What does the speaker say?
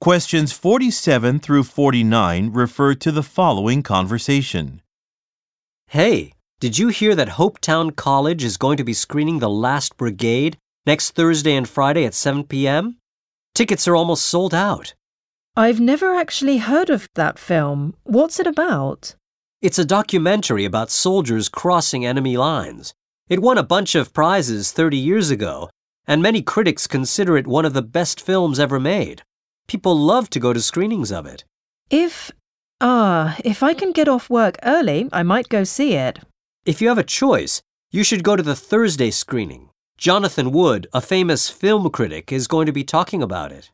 Questions 47 through 49 refer to the following conversation. Hey, did you hear that Hopetown College is going to be screening The Last Brigade next Thursday and Friday at 7 p.m.? Tickets are almost sold out. I've never actually heard of that film. What's it about? It's a documentary about soldiers crossing enemy lines. It won a bunch of prizes 30 years ago, and many critics consider it one of the best films ever made. People love to go to screenings of it. If. Ah, if I can get off work early, I might go see it. If you have a choice, you should go to the Thursday screening. Jonathan Wood, a famous film critic, is going to be talking about it.